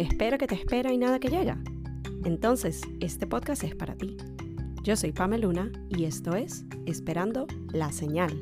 espera que te espera y nada que llega. Entonces, este podcast es para ti. Yo soy Pamela Luna y esto es Esperando la Señal.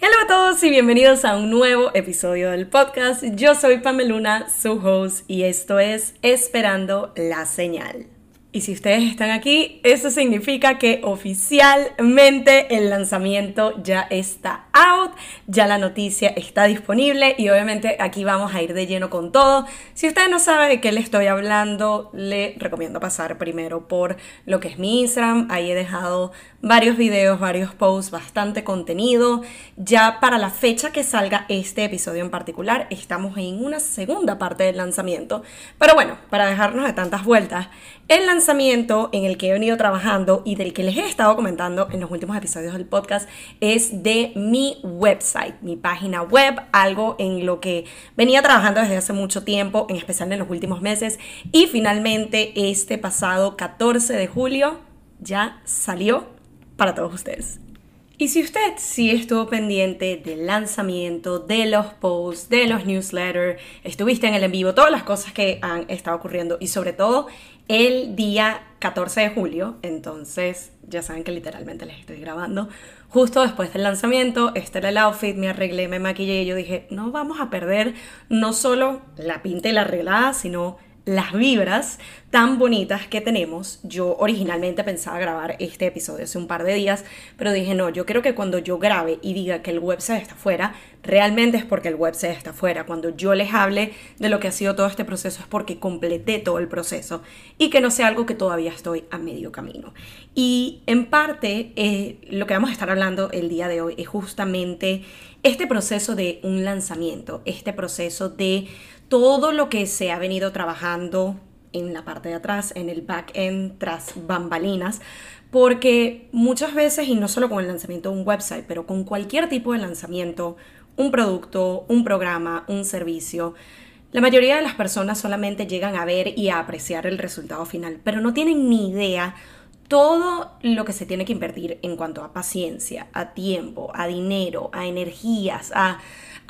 Hola a todos y bienvenidos a un nuevo episodio del podcast. Yo soy Pamela Luna, su host, y esto es Esperando la Señal. Y si ustedes están aquí, eso significa que oficialmente el lanzamiento ya está out, ya la noticia está disponible y obviamente aquí vamos a ir de lleno con todo. Si usted no sabe de qué le estoy hablando, le recomiendo pasar primero por lo que es mi Instagram. Ahí he dejado varios videos, varios posts, bastante contenido. Ya para la fecha que salga este episodio en particular, estamos en una segunda parte del lanzamiento. Pero bueno, para dejarnos de tantas vueltas, el lanzamiento en el que he venido trabajando y del que les he estado comentando en los últimos episodios del podcast es de mi website, mi página web, algo en lo que venía trabajando desde hace mucho tiempo, en especial en los últimos meses. Y finalmente este pasado 14 de julio ya salió para todos ustedes. Y si usted sí estuvo pendiente del lanzamiento, de los posts, de los newsletters, estuviste en el en vivo, todas las cosas que han estado ocurriendo y sobre todo el día 14 de julio, entonces ya saben que literalmente les estoy grabando, justo después del lanzamiento, este era el outfit, me arreglé, me maquillé y yo dije, no vamos a perder no solo la pinta y la arreglada, sino las vibras tan bonitas que tenemos. Yo originalmente pensaba grabar este episodio hace un par de días, pero dije, no, yo creo que cuando yo grabe y diga que el website está fuera, realmente es porque el website está fuera. Cuando yo les hable de lo que ha sido todo este proceso es porque completé todo el proceso y que no sea algo que todavía estoy a medio camino. Y en parte, eh, lo que vamos a estar hablando el día de hoy es justamente este proceso de un lanzamiento, este proceso de todo lo que se ha venido trabajando en la parte de atrás, en el back-end, tras bambalinas, porque muchas veces, y no solo con el lanzamiento de un website, pero con cualquier tipo de lanzamiento, un producto, un programa, un servicio, la mayoría de las personas solamente llegan a ver y a apreciar el resultado final, pero no tienen ni idea todo lo que se tiene que invertir en cuanto a paciencia, a tiempo, a dinero, a energías, a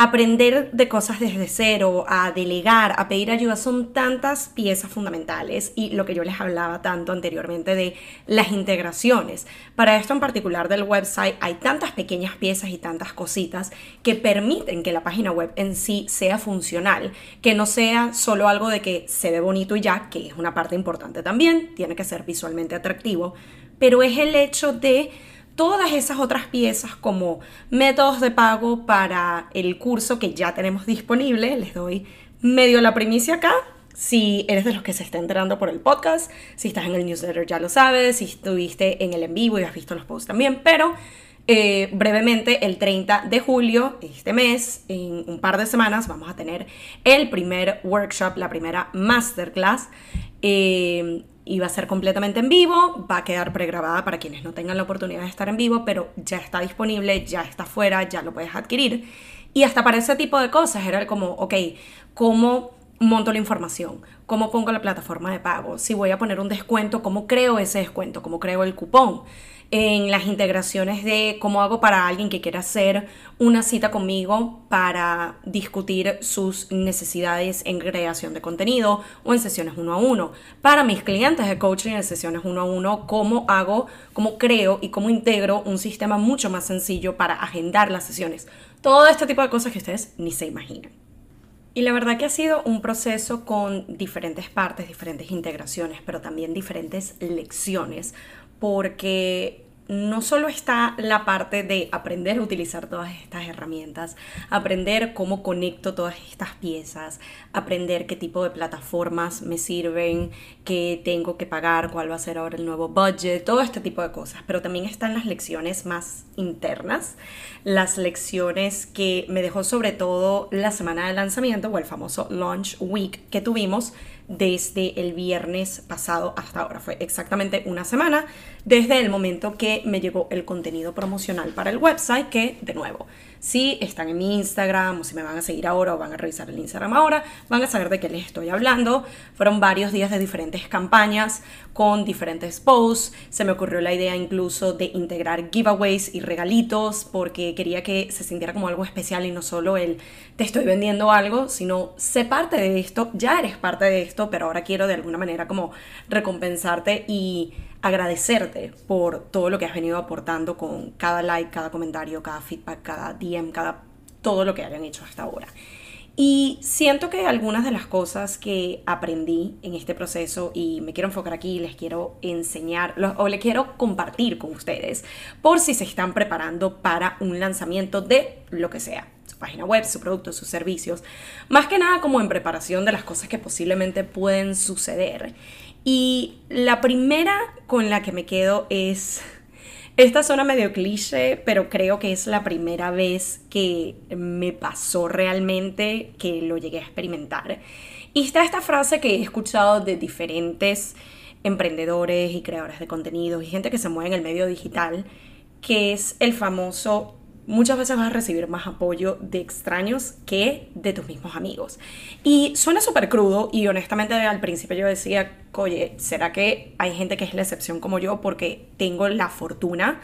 aprender de cosas desde cero, a delegar, a pedir ayuda, son tantas piezas fundamentales y lo que yo les hablaba tanto anteriormente de las integraciones. Para esto en particular del website hay tantas pequeñas piezas y tantas cositas que permiten que la página web en sí sea funcional, que no sea solo algo de que se ve bonito y ya, que es una parte importante también, tiene que ser visualmente atractivo, pero es el hecho de todas esas otras piezas como métodos de pago para el curso que ya tenemos disponible. Les doy medio la primicia acá. Si eres de los que se está enterando por el podcast, si estás en el newsletter ya lo sabes, si estuviste en el en vivo y has visto los posts también, pero eh, brevemente el 30 de julio, este mes, en un par de semanas, vamos a tener el primer workshop, la primera masterclass. Eh, y va a ser completamente en vivo, va a quedar pregrabada para quienes no tengan la oportunidad de estar en vivo, pero ya está disponible, ya está fuera, ya lo puedes adquirir. Y hasta para ese tipo de cosas era como, ok, ¿cómo monto la información? ¿Cómo pongo la plataforma de pago? Si voy a poner un descuento, ¿cómo creo ese descuento? ¿Cómo creo el cupón? En las integraciones de cómo hago para alguien que quiera hacer una cita conmigo para discutir sus necesidades en creación de contenido o en sesiones uno a uno. Para mis clientes de coaching en sesiones uno a uno, cómo hago, cómo creo y cómo integro un sistema mucho más sencillo para agendar las sesiones. Todo este tipo de cosas que ustedes ni se imaginan. Y la verdad que ha sido un proceso con diferentes partes, diferentes integraciones, pero también diferentes lecciones porque no solo está la parte de aprender a utilizar todas estas herramientas, aprender cómo conecto todas estas piezas, aprender qué tipo de plataformas me sirven, qué tengo que pagar, cuál va a ser ahora el nuevo budget, todo este tipo de cosas. Pero también están las lecciones más internas, las lecciones que me dejó sobre todo la semana de lanzamiento o el famoso launch week que tuvimos desde el viernes pasado hasta ahora. Fue exactamente una semana desde el momento que me llegó el contenido promocional para el website, que de nuevo, si están en mi Instagram o si me van a seguir ahora o van a revisar el Instagram ahora, van a saber de qué les estoy hablando. Fueron varios días de diferentes campañas con diferentes posts. Se me ocurrió la idea incluso de integrar giveaways y regalitos porque quería que se sintiera como algo especial y no solo el te estoy vendiendo algo, sino sé parte de esto, ya eres parte de esto, pero ahora quiero de alguna manera como recompensarte y agradecerte por todo lo que has venido aportando con cada like, cada comentario, cada feedback, cada DM, cada todo lo que hayan hecho hasta ahora. Y siento que algunas de las cosas que aprendí en este proceso y me quiero enfocar aquí, les quiero enseñar o le quiero compartir con ustedes por si se están preparando para un lanzamiento de lo que sea, su página web, su producto, sus servicios, más que nada como en preparación de las cosas que posiblemente pueden suceder. Y la primera con la que me quedo es esta zona medio cliché, pero creo que es la primera vez que me pasó realmente que lo llegué a experimentar. Y está esta frase que he escuchado de diferentes emprendedores y creadores de contenido y gente que se mueve en el medio digital, que es el famoso muchas veces vas a recibir más apoyo de extraños que de tus mismos amigos. Y suena súper crudo y honestamente al principio yo decía, oye, ¿será que hay gente que es la excepción como yo porque tengo la fortuna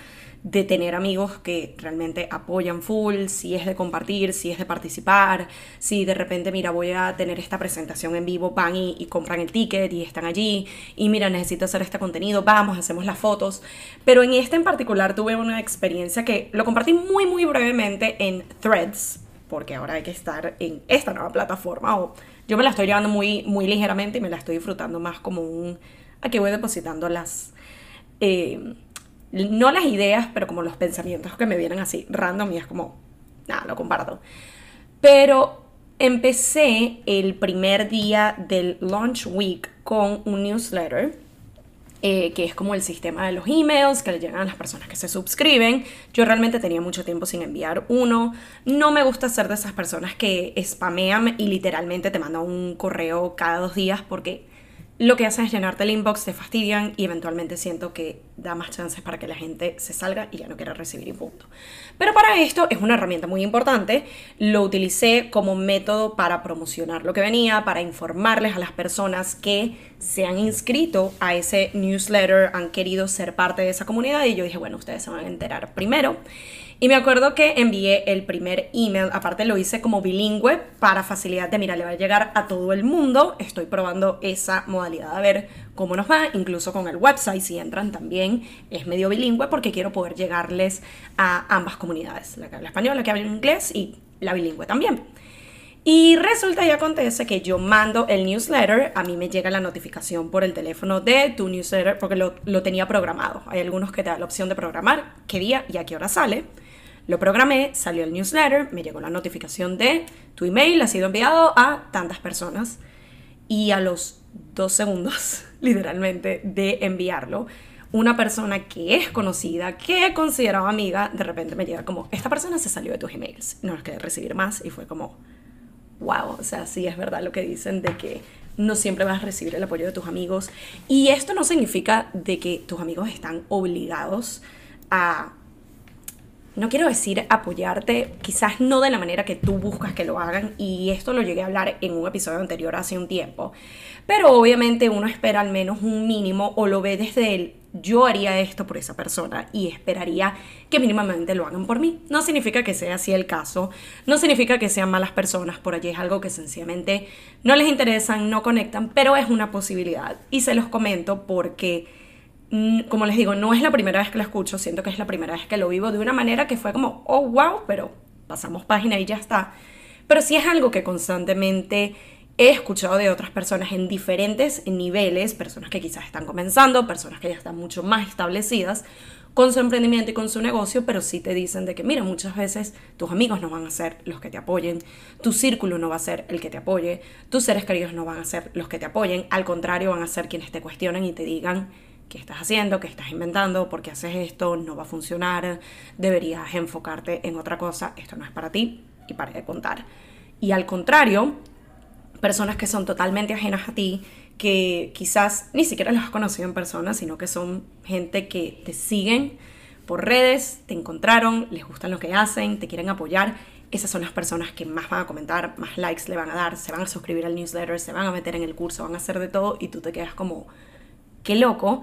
de tener amigos que realmente apoyan full, si es de compartir, si es de participar, si de repente, mira, voy a tener esta presentación en vivo, van y, compran el ticket y están allí, y mira, necesito hacer este contenido, vamos, hacemos las fotos. Pero en este en particular tuve una experiencia que lo compartí muy, muy brevemente en Threads, porque ahora hay que estar en esta nueva plataforma, o yo me la estoy llevando muy, muy ligeramente y me la estoy disfrutando más como un... Aquí voy depositando las... Eh, no las ideas, pero como los pensamientos que me vienen así random y es como, nada, lo comparto. Pero empecé el primer día del Launch Week con un newsletter. Eh, que es como el sistema de los emails que le llegan a las personas que se suscriben. Yo realmente tenía mucho tiempo sin enviar uno. No me gusta ser de esas personas que spamean y literalmente te mandan un correo cada dos días porque lo que hacen es llenarte el inbox, te fastidian y eventualmente siento que da más chances para que la gente se salga y ya no quiera recibir y punto. Pero para esto es una herramienta muy importante. Lo utilicé como método para promocionar lo que venía, para informarles a las personas que se han inscrito a ese newsletter, han querido ser parte de esa comunidad y yo dije, bueno, ustedes se van a enterar primero. Y me acuerdo que envié el primer email, aparte lo hice como bilingüe para facilidad de, mira, le va a llegar a todo el mundo. Estoy probando esa modalidad a ver cómo nos va, incluso con el website, si entran también, es medio bilingüe porque quiero poder llegarles a ambas comunidades, la que habla español, la que habla inglés y la bilingüe también. Y resulta y acontece que yo mando el newsletter, a mí me llega la notificación por el teléfono de tu newsletter porque lo, lo tenía programado. Hay algunos que te dan la opción de programar qué día y a qué hora sale. Lo programé, salió el newsletter, me llegó la notificación de tu email ha sido enviado a tantas personas y a los dos segundos, literalmente, de enviarlo, una persona que es conocida, que he considerado amiga, de repente me llega como, esta persona se salió de tus emails, no los quería recibir más y fue como, wow, o sea, sí es verdad lo que dicen de que no siempre vas a recibir el apoyo de tus amigos. Y esto no significa de que tus amigos están obligados a no quiero decir apoyarte, quizás no de la manera que tú buscas que lo hagan, y esto lo llegué a hablar en un episodio anterior hace un tiempo, pero obviamente uno espera al menos un mínimo o lo ve desde el yo haría esto por esa persona y esperaría que mínimamente lo hagan por mí. No significa que sea así el caso, no significa que sean malas personas, por allí es algo que sencillamente no les interesan, no conectan, pero es una posibilidad y se los comento porque como les digo, no es la primera vez que lo escucho, siento que es la primera vez que lo vivo de una manera que fue como, oh, wow, pero pasamos página y ya está. Pero sí es algo que constantemente he escuchado de otras personas en diferentes niveles, personas que quizás están comenzando, personas que ya están mucho más establecidas con su emprendimiento y con su negocio, pero sí te dicen de que, mira, muchas veces tus amigos no van a ser los que te apoyen, tu círculo no va a ser el que te apoye, tus seres queridos no van a ser los que te apoyen, al contrario, van a ser quienes te cuestionen y te digan, qué estás haciendo, qué estás inventando, por qué haces esto, no va a funcionar, deberías enfocarte en otra cosa, esto no es para ti y para de contar. Y al contrario, personas que son totalmente ajenas a ti, que quizás ni siquiera los has conocido en persona, sino que son gente que te siguen por redes, te encontraron, les gustan lo que hacen, te quieren apoyar. Esas son las personas que más van a comentar, más likes le van a dar, se van a suscribir al newsletter, se van a meter en el curso, van a hacer de todo y tú te quedas como, qué loco.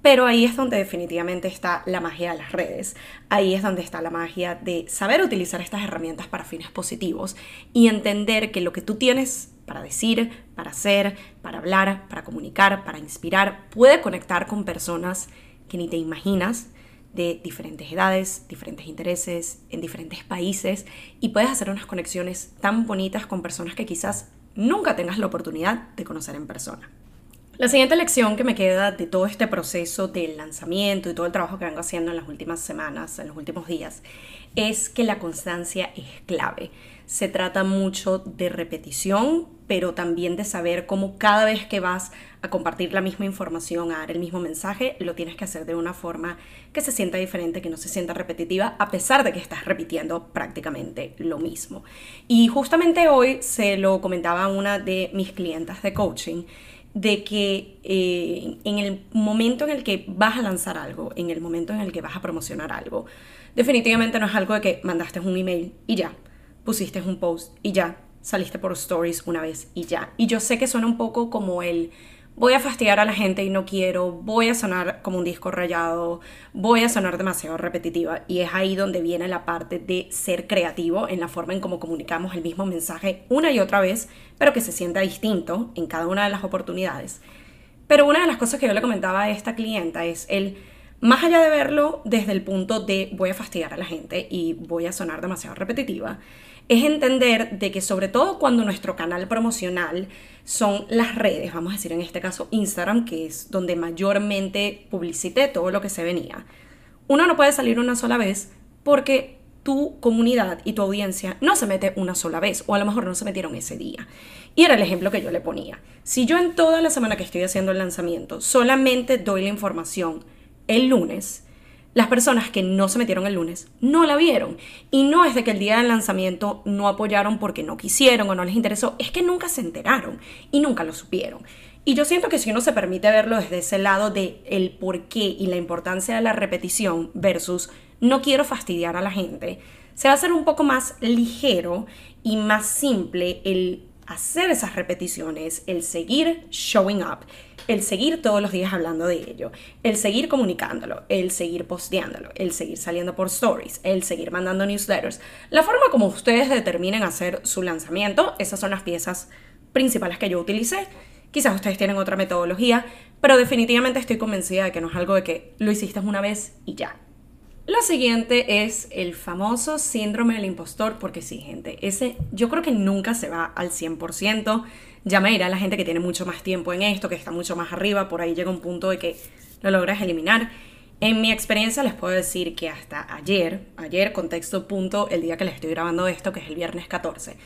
Pero ahí es donde definitivamente está la magia de las redes. Ahí es donde está la magia de saber utilizar estas herramientas para fines positivos y entender que lo que tú tienes para decir, para hacer, para hablar, para comunicar, para inspirar, puede conectar con personas que ni te imaginas de diferentes edades, diferentes intereses, en diferentes países y puedes hacer unas conexiones tan bonitas con personas que quizás nunca tengas la oportunidad de conocer en persona. La siguiente lección que me queda de todo este proceso del lanzamiento y todo el trabajo que vengo haciendo en las últimas semanas, en los últimos días, es que la constancia es clave. Se trata mucho de repetición, pero también de saber cómo cada vez que vas a compartir la misma información, a dar el mismo mensaje, lo tienes que hacer de una forma que se sienta diferente, que no se sienta repetitiva, a pesar de que estás repitiendo prácticamente lo mismo. Y justamente hoy se lo comentaba a una de mis clientas de coaching de que eh, en el momento en el que vas a lanzar algo, en el momento en el que vas a promocionar algo, definitivamente no es algo de que mandaste un email y ya, pusiste un post y ya, saliste por stories una vez y ya. Y yo sé que suena un poco como el voy a fastidiar a la gente y no quiero, voy a sonar como un disco rayado, voy a sonar demasiado repetitiva. Y es ahí donde viene la parte de ser creativo en la forma en cómo comunicamos el mismo mensaje una y otra vez, pero que se sienta distinto en cada una de las oportunidades. Pero una de las cosas que yo le comentaba a esta clienta es el, más allá de verlo desde el punto de voy a fastidiar a la gente y voy a sonar demasiado repetitiva, es entender de que sobre todo cuando nuestro canal promocional son las redes, vamos a decir en este caso Instagram, que es donde mayormente publicité todo lo que se venía, uno no puede salir una sola vez porque tu comunidad y tu audiencia no se mete una sola vez o a lo mejor no se metieron ese día. Y era el ejemplo que yo le ponía. Si yo en toda la semana que estoy haciendo el lanzamiento solamente doy la información el lunes, las personas que no se metieron el lunes no la vieron. Y no es de que el día del lanzamiento no apoyaron porque no quisieron o no les interesó, es que nunca se enteraron y nunca lo supieron. Y yo siento que si uno se permite verlo desde ese lado de el por qué y la importancia de la repetición versus no quiero fastidiar a la gente, se va a hacer un poco más ligero y más simple el hacer esas repeticiones, el seguir showing up el seguir todos los días hablando de ello, el seguir comunicándolo, el seguir posteándolo, el seguir saliendo por stories, el seguir mandando newsletters, la forma como ustedes determinen hacer su lanzamiento, esas son las piezas principales que yo utilicé. Quizás ustedes tienen otra metodología, pero definitivamente estoy convencida de que no es algo de que lo hiciste una vez y ya. Lo siguiente es el famoso síndrome del impostor, porque sí, gente, ese yo creo que nunca se va al 100% ya me dirá la gente que tiene mucho más tiempo en esto, que está mucho más arriba, por ahí llega un punto de que lo logras eliminar. En mi experiencia les puedo decir que hasta ayer, ayer contexto punto, el día que les estoy grabando esto, que es el viernes 14,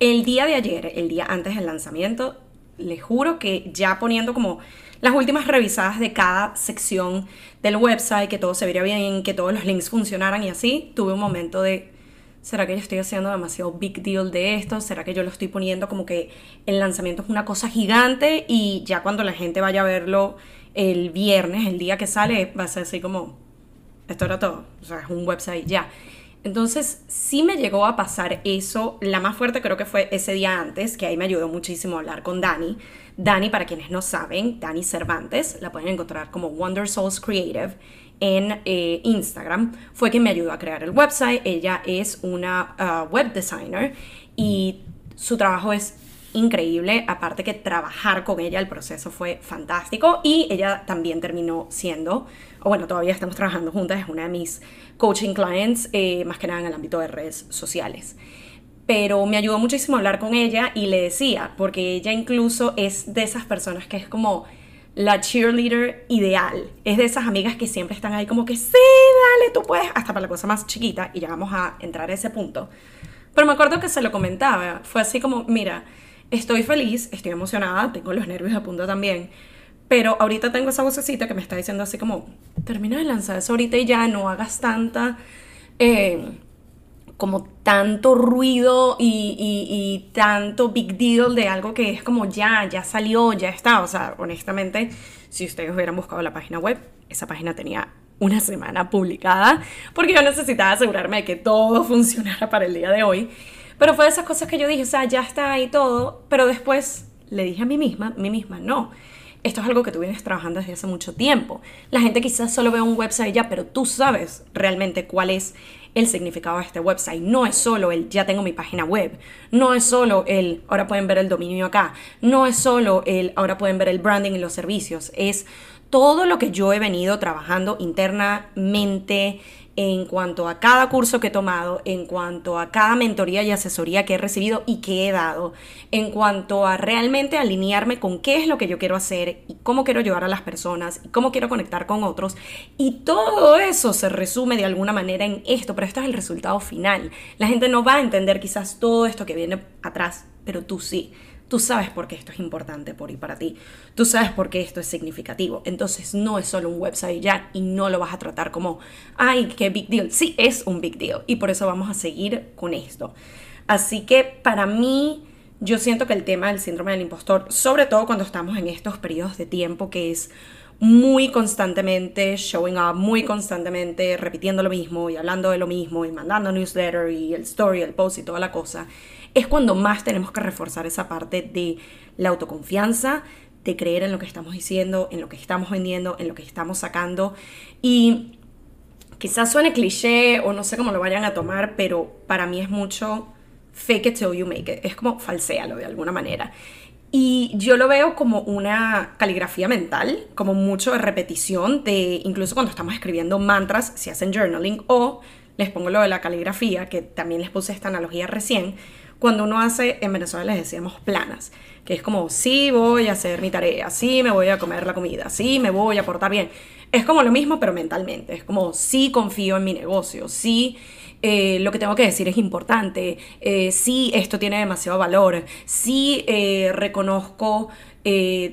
el día de ayer, el día antes del lanzamiento, les juro que ya poniendo como las últimas revisadas de cada sección del website, que todo se viera bien, que todos los links funcionaran y así, tuve un momento de ¿Será que yo estoy haciendo demasiado big deal de esto? ¿Será que yo lo estoy poniendo como que el lanzamiento es una cosa gigante y ya cuando la gente vaya a verlo el viernes, el día que sale, va a ser así como, esto era todo, o sea, es un website ya. Entonces sí me llegó a pasar eso, la más fuerte creo que fue ese día antes, que ahí me ayudó muchísimo a hablar con Dani. Dani, para quienes no saben, Dani Cervantes, la pueden encontrar como Wonder Souls Creative en eh, Instagram, fue quien me ayudó a crear el website. Ella es una ah, web designer y su trabajo es increíble, aparte que trabajar con ella, el proceso fue fantástico y ella también terminó siendo, o bueno, todavía estamos trabajando juntas, es una de mis coaching clients, eh, más que nada en el ámbito de redes sociales. Pero me ayudó muchísimo a hablar con ella y le decía, porque ella incluso es de esas personas que es como, la cheerleader ideal. Es de esas amigas que siempre están ahí como que sí, dale, tú puedes, hasta para la cosa más chiquita, y ya vamos a entrar a ese punto. Pero me acuerdo que se lo comentaba, fue así como, mira, estoy feliz, estoy emocionada, tengo los nervios a punto también, pero ahorita tengo esa vocecita que me está diciendo así como, termina de lanzar eso ahorita y ya no hagas tanta... Eh, como tanto ruido y, y, tanto big deal de algo que es como ya, ya salió, ya está. O sea, honestamente, si ustedes hubieran buscado la página web, esa página tenía una semana publicada porque yo necesitaba asegurarme de que todo funcionara para el día de hoy. Pero fue de esas cosas que yo dije, o sea, ya está ahí todo, pero después le dije a mí misma, mí misma, no. Esto es algo que tú vienes trabajando desde hace mucho tiempo. La gente quizás solo ve un website ya, pero tú sabes realmente cuál es el significado de este website. No es solo el ya tengo mi página web, no es solo el ahora pueden ver el dominio acá, no es solo el ahora pueden ver el branding y los servicios, es todo lo que yo he venido trabajando internamente en cuanto a cada curso que he tomado, en cuanto a cada mentoría y asesoría que he recibido y que he dado, en cuanto a realmente alinearme con qué es lo que yo quiero hacer y cómo quiero ayudar a las personas y cómo quiero conectar con otros. Y todo eso se resume de alguna manera en esto, pero esto es el resultado final. La gente no va a entender quizás todo esto que viene atrás, pero tú sí. Tú sabes por qué esto es importante por y para ti. Tú sabes por qué esto es significativo. Entonces no es solo un website ya y no lo vas a tratar como, ay, qué big deal. Sí, es un big deal y por eso vamos a seguir con esto. Así que para mí, yo siento que el tema del síndrome del impostor, sobre todo cuando estamos en estos periodos de tiempo que es muy constantemente showing up, muy constantemente repitiendo lo mismo y hablando de lo mismo y mandando newsletter y el story, el post y toda la cosa, es cuando más tenemos que reforzar esa parte de la autoconfianza, de creer en lo que estamos diciendo, en lo que estamos vendiendo, en lo que estamos sacando. Y quizás suene cliché o no sé cómo lo vayan a tomar, pero para mí es mucho fake it till you make it. Es como falséalo de alguna manera. Y yo lo veo como una caligrafía mental, como mucho de repetición, de incluso cuando estamos escribiendo mantras, si hacen journaling, o les pongo lo de la caligrafía, que también les puse esta analogía recién, cuando uno hace, en Venezuela les decíamos planas, que es como, sí voy a hacer mi tarea, sí me voy a comer la comida, sí me voy a portar bien. Es como lo mismo, pero mentalmente. Es como, sí confío en mi negocio, sí eh, lo que tengo que decir es importante, eh, sí esto tiene demasiado valor, sí eh, reconozco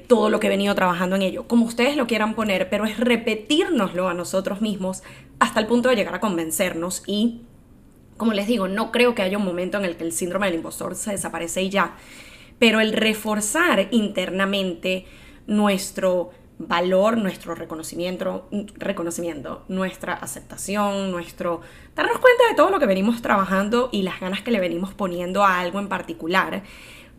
todo lo que he venido trabajando en ello, como ustedes lo quieran poner, pero es repetírnoslo a nosotros mismos hasta el punto de llegar a convencernos y como les digo, no creo que haya un momento en el que el síndrome del impostor se desaparece y ya, pero el reforzar internamente nuestro valor, nuestro reconocimiento, reconocimiento, nuestra aceptación, nuestro darnos cuenta de todo lo que venimos trabajando y las ganas que le venimos poniendo a algo en particular.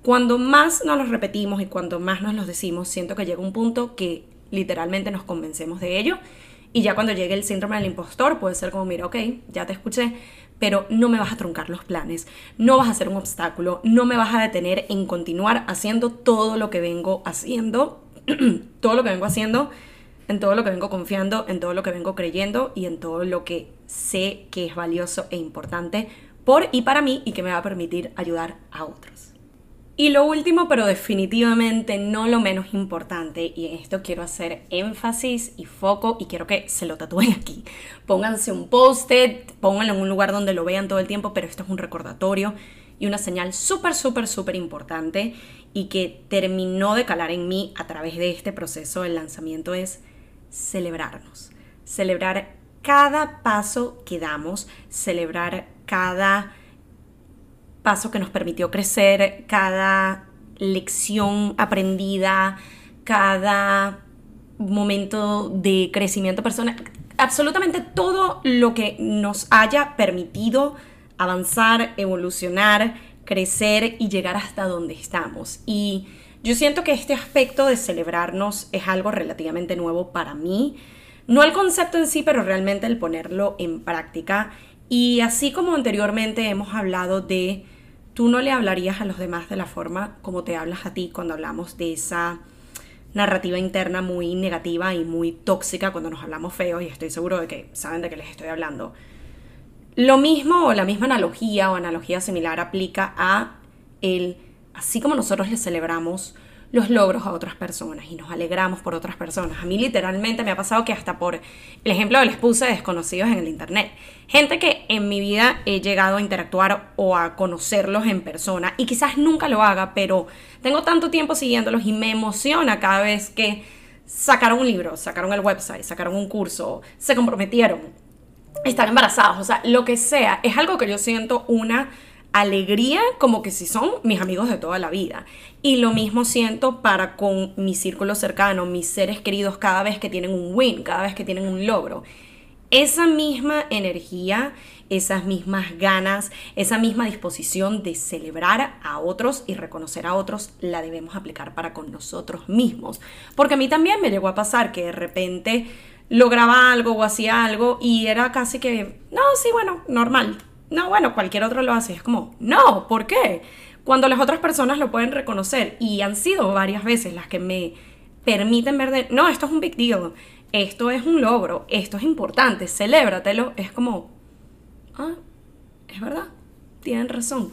Cuando más nos lo repetimos y cuando más nos lo decimos, siento que llega un punto que literalmente nos convencemos de ello. Y ya cuando llegue el síndrome del impostor, puede ser como, mira, ok, ya te escuché, pero no me vas a truncar los planes, no vas a ser un obstáculo, no me vas a detener en continuar haciendo todo lo que vengo haciendo, todo lo que vengo haciendo, en todo lo que vengo confiando, en todo lo que vengo creyendo y en todo lo que sé que es valioso e importante por y para mí y que me va a permitir ayudar a otros. Y lo último, pero definitivamente no lo menos importante, y en esto quiero hacer énfasis y foco y quiero que se lo tatúen aquí. Pónganse un post-it, pónganlo en un lugar donde lo vean todo el tiempo, pero esto es un recordatorio y una señal súper, súper, súper importante y que terminó de calar en mí a través de este proceso del lanzamiento es celebrarnos. Celebrar cada paso que damos, celebrar cada paso que nos permitió crecer, cada lección aprendida, cada momento de crecimiento personal, absolutamente todo lo que nos haya permitido avanzar, evolucionar, crecer y llegar hasta donde estamos. Y yo siento que este aspecto de celebrarnos es algo relativamente nuevo para mí. No el concepto en sí, pero realmente el ponerlo en práctica. Y así como anteriormente hemos hablado de tú no le hablarías a los demás de la forma como te hablas a ti cuando hablamos de esa narrativa interna muy negativa y muy tóxica cuando nos hablamos feo y estoy seguro de que saben de qué les estoy hablando. Lo mismo o la misma analogía o analogía similar aplica a el así como nosotros le celebramos los logros a otras personas y nos alegramos por otras personas. A mí literalmente me ha pasado que hasta por el ejemplo de les puse desconocidos en el internet. Gente que en mi vida he llegado a interactuar o a conocerlos en persona y quizás nunca lo haga, pero tengo tanto tiempo siguiéndolos y me emociona cada vez que sacaron un libro, sacaron el website, sacaron un curso, se comprometieron. están embarazados, o sea, lo que sea, es algo que yo siento una alegría como que si son mis amigos de toda la vida. Y lo mismo siento para con mi círculo cercano, mis seres queridos cada vez que tienen un win, cada vez que tienen un logro. Esa misma energía, esas mismas ganas, esa misma disposición de celebrar a otros y reconocer a otros, la debemos aplicar para con nosotros mismos. Porque a mí también me llegó a pasar que de repente lograba algo o hacía algo y era casi que, no, sí, bueno, normal. No, bueno, cualquier otro lo hace. Es como, no, ¿por qué? Cuando las otras personas lo pueden reconocer y han sido varias veces las que me permiten ver de, no, esto es un big deal, esto es un logro, esto es importante, celébratelo, es como, ah, es verdad, tienen razón.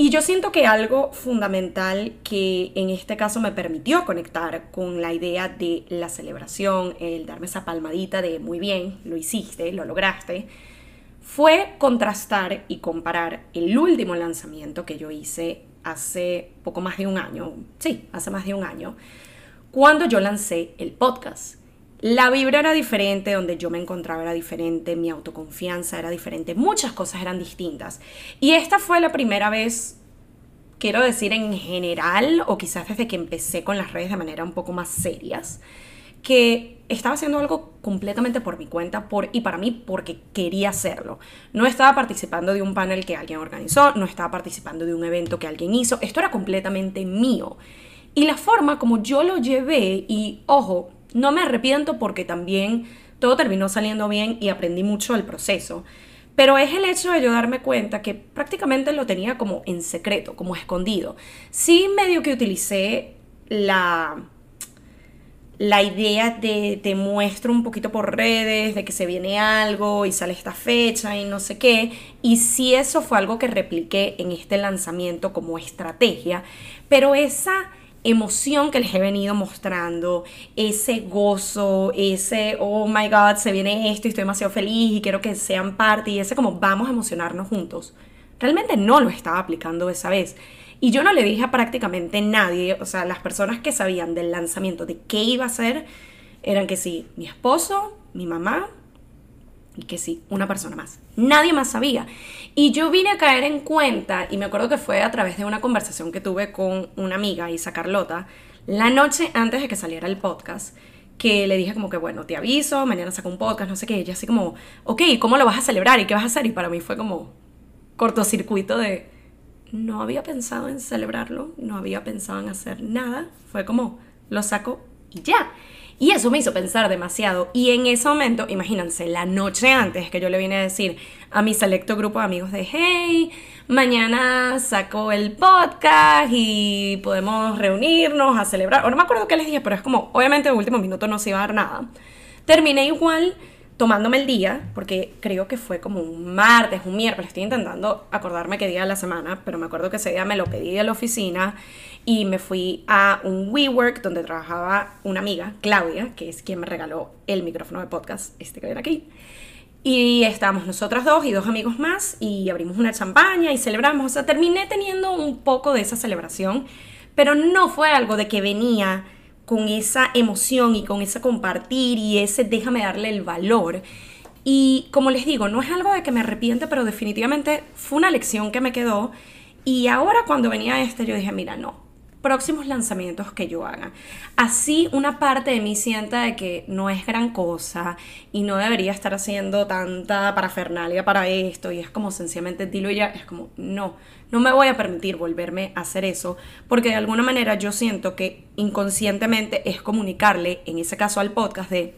Y yo siento que algo fundamental que en este caso me permitió conectar con la idea de la celebración, el darme esa palmadita de muy bien, lo hiciste, lo lograste, fue contrastar y comparar el último lanzamiento que yo hice hace poco más de un año, sí, hace más de un año, cuando yo lancé el podcast. La vibra era diferente, donde yo me encontraba era diferente, mi autoconfianza era diferente, muchas cosas eran distintas. Y esta fue la primera vez, quiero decir en general, o quizás desde que empecé con las redes de manera un poco más serias, que estaba haciendo algo completamente por mi cuenta por, y para mí porque quería hacerlo. No estaba participando de un panel que alguien organizó, no estaba participando de un evento que alguien hizo, esto era completamente mío. Y la forma como yo lo llevé, y ojo, no me arrepiento porque también todo terminó saliendo bien y aprendí mucho del proceso. Pero es el hecho de yo darme cuenta que prácticamente lo tenía como en secreto, como escondido. Sí medio que utilicé la, la idea de te muestro un poquito por redes, de que se viene algo y sale esta fecha y no sé qué. Y sí eso fue algo que repliqué en este lanzamiento como estrategia. Pero esa emoción que les he venido mostrando, ese gozo, ese, oh my god, se viene esto y estoy demasiado feliz y quiero que sean parte y ese como vamos a emocionarnos juntos. Realmente no lo estaba aplicando esa vez. Y yo no le dije a prácticamente nadie, o sea, las personas que sabían del lanzamiento, de qué iba a ser, eran que sí, mi esposo, mi mamá, y que sí, una persona más. Nadie más sabía. Y yo vine a caer en cuenta, y me acuerdo que fue a través de una conversación que tuve con una amiga, Isa Carlota, la noche antes de que saliera el podcast, que le dije como que, bueno, te aviso, mañana saco un podcast, no sé qué. Y ella así como, ok, ¿cómo lo vas a celebrar? ¿Y qué vas a hacer? Y para mí fue como cortocircuito de, no había pensado en celebrarlo, no había pensado en hacer nada. Fue como, lo saco y ya. Y eso me hizo pensar demasiado. Y en ese momento, imagínense, la noche antes que yo le vine a decir a mi selecto grupo de amigos de, hey, mañana saco el podcast y podemos reunirnos a celebrar. O no me acuerdo qué les dije, pero es como, obviamente en último minuto no se iba a dar nada. Terminé igual tomándome el día, porque creo que fue como un martes, un miércoles, estoy intentando acordarme qué día de la semana, pero me acuerdo que ese día me lo pedí de la oficina y me fui a un WeWork donde trabajaba una amiga, Claudia, que es quien me regaló el micrófono de podcast, este que ven aquí. Y estábamos nosotras dos y dos amigos más y abrimos una champaña y celebramos. O sea, terminé teniendo un poco de esa celebración, pero no fue algo de que venía con esa emoción y con ese compartir y ese déjame darle el valor. Y como les digo, no es algo de que me arrepiente, pero definitivamente fue una lección que me quedó. Y ahora cuando venía este, yo dije, mira, no, próximos lanzamientos que yo haga. Así una parte de mí sienta de que no es gran cosa y no debería estar haciendo tanta parafernalia para esto y es como sencillamente dilo ya, es como no, no me voy a permitir volverme a hacer eso porque de alguna manera yo siento que inconscientemente es comunicarle, en ese caso al podcast, de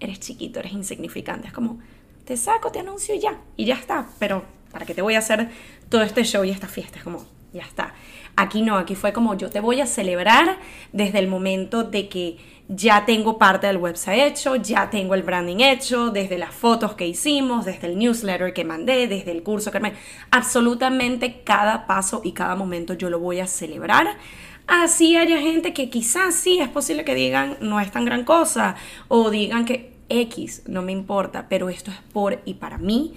eres chiquito, eres insignificante, es como te saco, te anuncio y ya, y ya está, pero ¿para qué te voy a hacer todo este show y esta fiesta? Es como, ya está. Aquí no, aquí fue como yo te voy a celebrar desde el momento de que ya tengo parte del website hecho, ya tengo el branding hecho, desde las fotos que hicimos, desde el newsletter que mandé, desde el curso que me... Absolutamente cada paso y cada momento yo lo voy a celebrar. Así haya gente que quizás sí es posible que digan no es tan gran cosa o digan que X, no me importa, pero esto es por y para mí.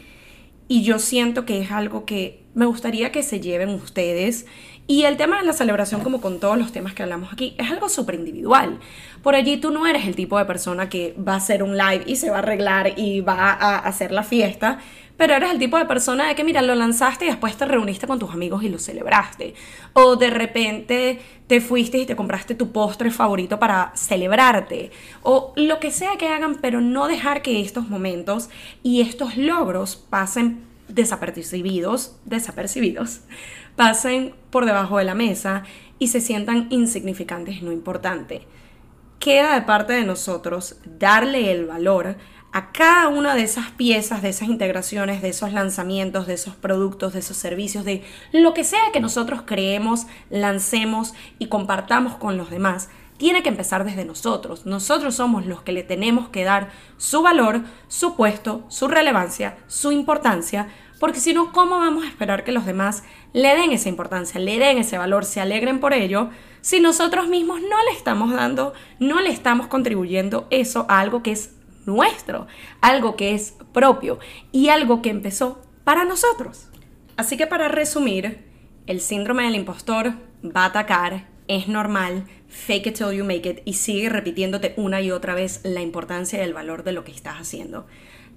Y yo siento que es algo que me gustaría que se lleven ustedes Y el tema de la celebración, como con todos los temas que hablamos aquí, es algo súper individual. Por allí tú no eres el tipo de persona que va a hacer un live y se va a arreglar y va a hacer la fiesta, pero eres el tipo de persona de que, mira, lo lanzaste y después te reuniste con tus amigos y lo celebraste. O de repente te fuiste y te compraste tu postre favorito para celebrarte. O lo que sea que hagan, pero no dejar que estos momentos y estos logros pasen desapercibidos, desapercibidos pasen por debajo de la mesa y se sientan insignificantes, no importante. Queda de parte de nosotros darle el valor a cada una de esas piezas, de esas integraciones, de esos lanzamientos, de esos productos, de esos servicios, de lo que sea que nosotros creemos, lancemos y compartamos con los demás, tiene que empezar desde nosotros. Nosotros somos los que le tenemos que dar su valor, su puesto, su relevancia, su importancia, porque si no, ¿cómo vamos a esperar que los demás le den esa importancia, le den ese valor, se alegren por ello, si nosotros mismos no le estamos dando, no le estamos contribuyendo eso a algo que es nuestro, algo que es propio y algo que empezó para nosotros? Así que para resumir, el síndrome del impostor va a atacar, es normal, fake it till you make it y sigue repitiéndote una y otra vez la importancia y el valor de lo que estás haciendo.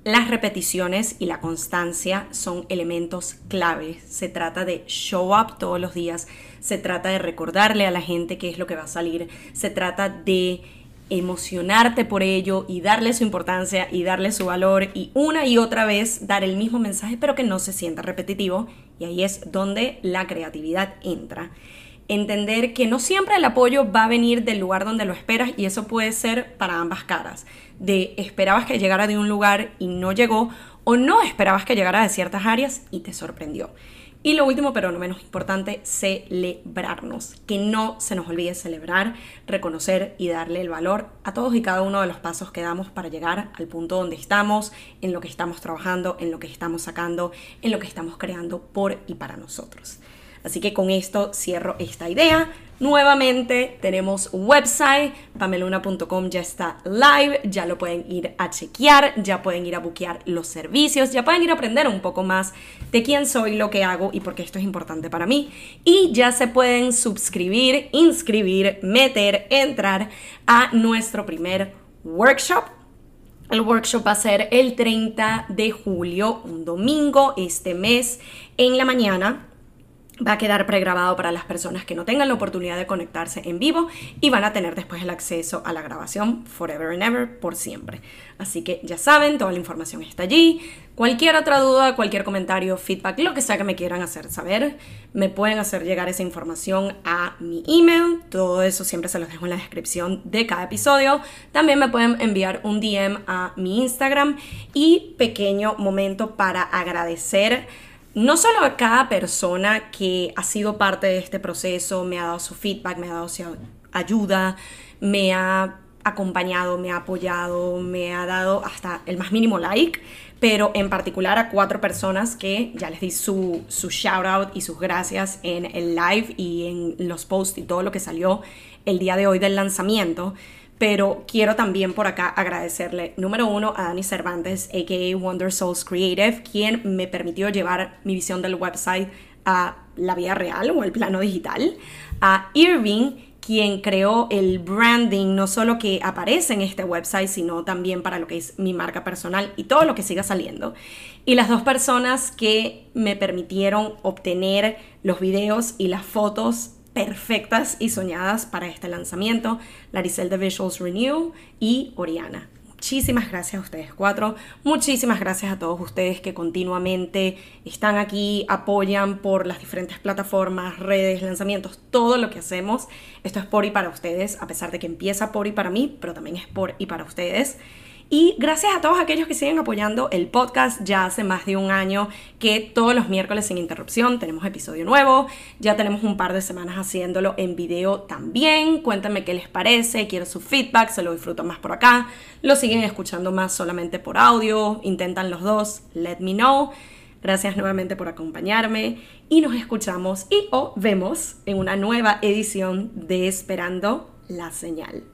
Las repeticiones y la constancia son elementos clave. Se trata de show up todos los días, se trata de recordarle a la gente qué es lo que va a salir, se trata de emocionarte por ello y darle su importancia y darle su valor y una y otra vez dar el mismo mensaje pero que no se sienta repetitivo. Y ahí es donde la creatividad entra entender que no siempre el apoyo va a venir del lugar donde lo esperas y eso puede ser para ambas caras, de esperabas que llegara de un lugar y no llegó o no esperabas que llegara de ciertas áreas y te sorprendió. Y lo último, pero no menos importante, celebrarnos. Que no se nos olvide celebrar, reconocer y darle el valor a todos y cada uno de los pasos que damos para llegar al punto donde estamos, en lo que estamos trabajando, en lo que estamos sacando, en lo que estamos creando por y para nosotros. Así que con esto cierro esta idea. Nuevamente tenemos un website, pameluna.com ya está live, ya lo pueden ir a chequear, ya pueden ir a buquear los servicios, ya pueden ir a aprender un poco más de quién soy, lo que hago y por qué esto es importante para mí. Y ya se pueden suscribir, inscribir, meter, entrar a nuestro primer workshop el workshop va a ser el 30 de julio, un domingo, este mes, en la mañana va a quedar pregrabado para las personas que no tengan la oportunidad de conectarse en vivo y van a tener después el acceso a la grabación forever and ever por siempre. Así que ya saben, toda la información está allí. Cualquier otra duda, cualquier comentario, feedback, lo que sea que me quieran hacer saber, me pueden hacer llegar esa información a mi email. Todo eso siempre se los dejo en la descripción de cada episodio. También me pueden enviar un DM a mi Instagram y pequeño momento para agradecer no solo a cada persona que ha sido parte de este proceso, me ha dado su feedback, me ha dado su ayuda, me ha acompañado, me ha apoyado, me ha dado hasta el más mínimo like, pero en particular a cuatro personas que ya les di su, su shout out y sus gracias en el live y en los posts y todo lo que salió el día de hoy del lanzamiento pero quiero también por acá agradecerle, número uno, a Dani Cervantes, a.k.a. Wonder Souls Creative, quien me permitió llevar mi visión del website a la vida real o al plano digital, a Irving, quien creó el branding, no solo que aparece en este website, sino también para lo que es mi marca personal y todo lo que siga saliendo. Y las dos personas que me permitieron obtener los videos y las fotos perfectas y soñadas para este lanzamiento, Laricel de Visuals Renew y Oriana. Muchísimas gracias a ustedes cuatro, muchísimas gracias a todos ustedes que continuamente están aquí, apoyan por las diferentes plataformas, redes, lanzamientos, todo lo que hacemos. Esto es por y para ustedes, a pesar de que empieza por y para mí, pero también es por y para ustedes. Y gracias a todos aquellos que siguen apoyando el podcast. Ya hace más de un año que todos los miércoles sin interrupción tenemos episodio nuevo. Ya tenemos un par de semanas haciéndolo en video también. Cuéntame qué les parece. Quiero su feedback. Se lo disfruto más por acá. Lo siguen escuchando más solamente por audio. Intentan los dos. Let me know. Gracias nuevamente por acompañarme y nos escuchamos y o vemos en una nueva edición de Esperando la Señal.